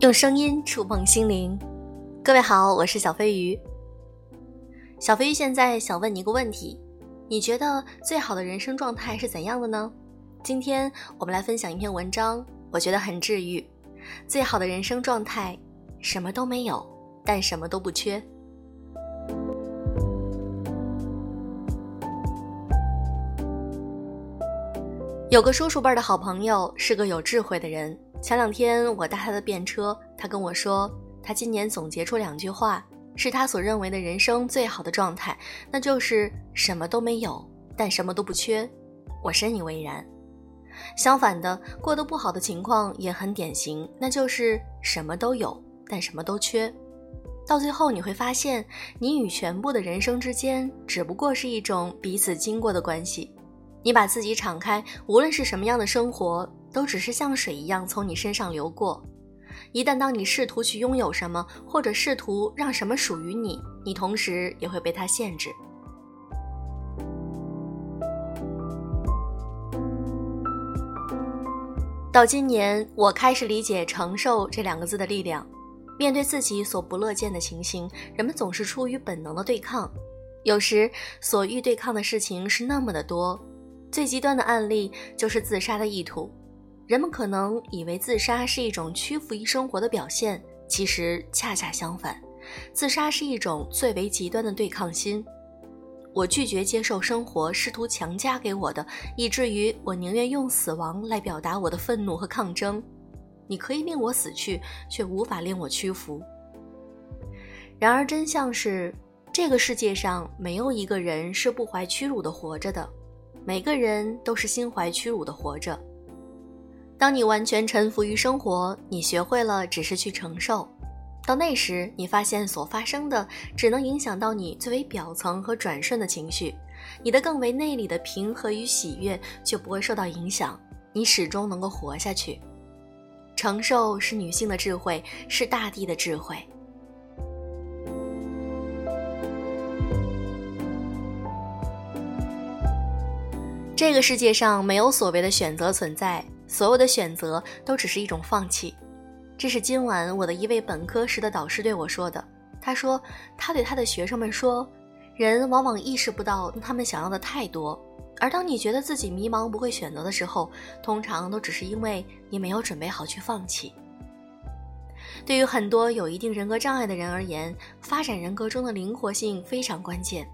用声音触碰心灵，各位好，我是小飞鱼。小飞鱼现在想问你一个问题：你觉得最好的人生状态是怎样的呢？今天我们来分享一篇文章，我觉得很治愈。最好的人生状态，什么都没有，但什么都不缺。有个叔叔辈的好朋友，是个有智慧的人。前两天我搭他的便车，他跟我说，他今年总结出两句话，是他所认为的人生最好的状态，那就是什么都没有，但什么都不缺。我深以为然。相反的，过得不好的情况也很典型，那就是什么都有，但什么都缺。到最后你会发现，你与全部的人生之间，只不过是一种彼此经过的关系。你把自己敞开，无论是什么样的生活，都只是像水一样从你身上流过。一旦当你试图去拥有什么，或者试图让什么属于你，你同时也会被它限制。到今年，我开始理解“承受”这两个字的力量。面对自己所不乐见的情形，人们总是出于本能的对抗，有时所欲对抗的事情是那么的多。最极端的案例就是自杀的意图。人们可能以为自杀是一种屈服于生活的表现，其实恰恰相反，自杀是一种最为极端的对抗心。我拒绝接受生活试图强加给我的，以至于我宁愿用死亡来表达我的愤怒和抗争。你可以令我死去，却无法令我屈服。然而真相是，这个世界上没有一个人是不怀屈辱的活着的。每个人都是心怀屈辱的活着。当你完全臣服于生活，你学会了只是去承受。到那时，你发现所发生的只能影响到你最为表层和转瞬的情绪，你的更为内里的平和与喜悦就不会受到影响。你始终能够活下去。承受是女性的智慧，是大地的智慧。这个世界上没有所谓的选择存在，所有的选择都只是一种放弃。这是今晚我的一位本科时的导师对我说的。他说，他对他的学生们说，人往往意识不到他们想要的太多，而当你觉得自己迷茫不会选择的时候，通常都只是因为你没有准备好去放弃。对于很多有一定人格障碍的人而言，发展人格中的灵活性非常关键。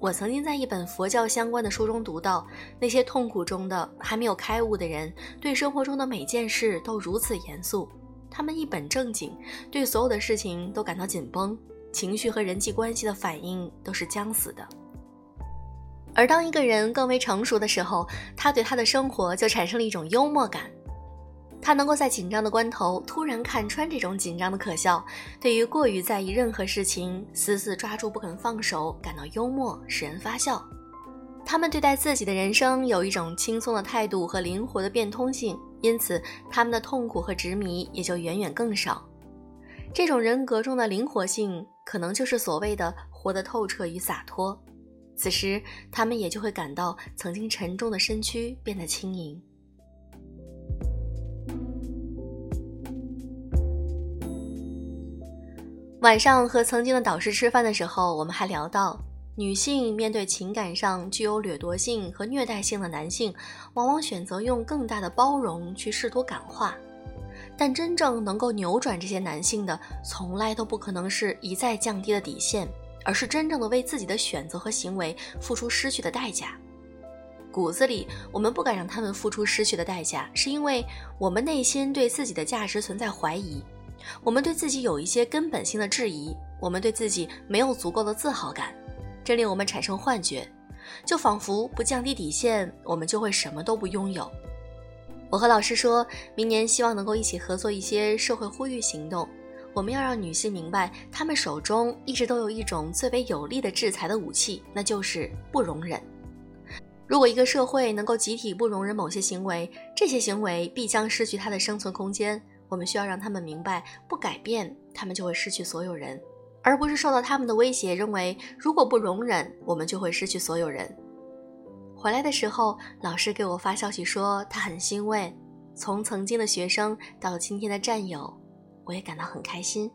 我曾经在一本佛教相关的书中读到，那些痛苦中的还没有开悟的人，对生活中的每件事都如此严肃，他们一本正经，对所有的事情都感到紧绷，情绪和人际关系的反应都是僵死的。而当一个人更为成熟的时候，他对他的生活就产生了一种幽默感。他能够在紧张的关头突然看穿这种紧张的可笑，对于过于在意任何事情、死死抓住不肯放手感到幽默，使人发笑。他们对待自己的人生有一种轻松的态度和灵活的变通性，因此他们的痛苦和执迷也就远远更少。这种人格中的灵活性，可能就是所谓的活得透彻与洒脱。此时，他们也就会感到曾经沉重的身躯变得轻盈。晚上和曾经的导师吃饭的时候，我们还聊到，女性面对情感上具有掠夺性和虐待性的男性，往往选择用更大的包容去试图感化，但真正能够扭转这些男性的，从来都不可能是一再降低的底线，而是真正的为自己的选择和行为付出失去的代价。骨子里，我们不敢让他们付出失去的代价，是因为我们内心对自己的价值存在怀疑。我们对自己有一些根本性的质疑，我们对自己没有足够的自豪感，这令我们产生幻觉，就仿佛不降低底线，我们就会什么都不拥有。我和老师说明年希望能够一起合作一些社会呼吁行动，我们要让女性明白，她们手中一直都有一种最为有力的制裁的武器，那就是不容忍。如果一个社会能够集体不容忍某些行为，这些行为必将失去它的生存空间。我们需要让他们明白，不改变，他们就会失去所有人，而不是受到他们的威胁，认为如果不容忍，我们就会失去所有人。回来的时候，老师给我发消息说，他很欣慰，从曾经的学生到今天的战友，我也感到很开心。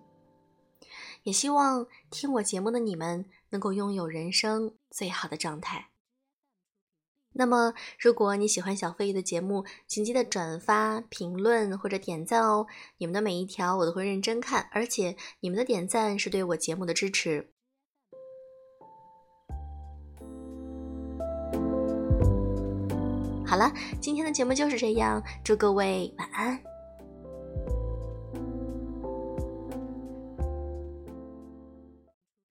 也希望听我节目的你们能够拥有人生最好的状态。那么，如果你喜欢小飞鱼的节目，请记得转发、评论或者点赞哦。你们的每一条我都会认真看，而且你们的点赞是对我节目的支持。好了，今天的节目就是这样，祝各位晚安。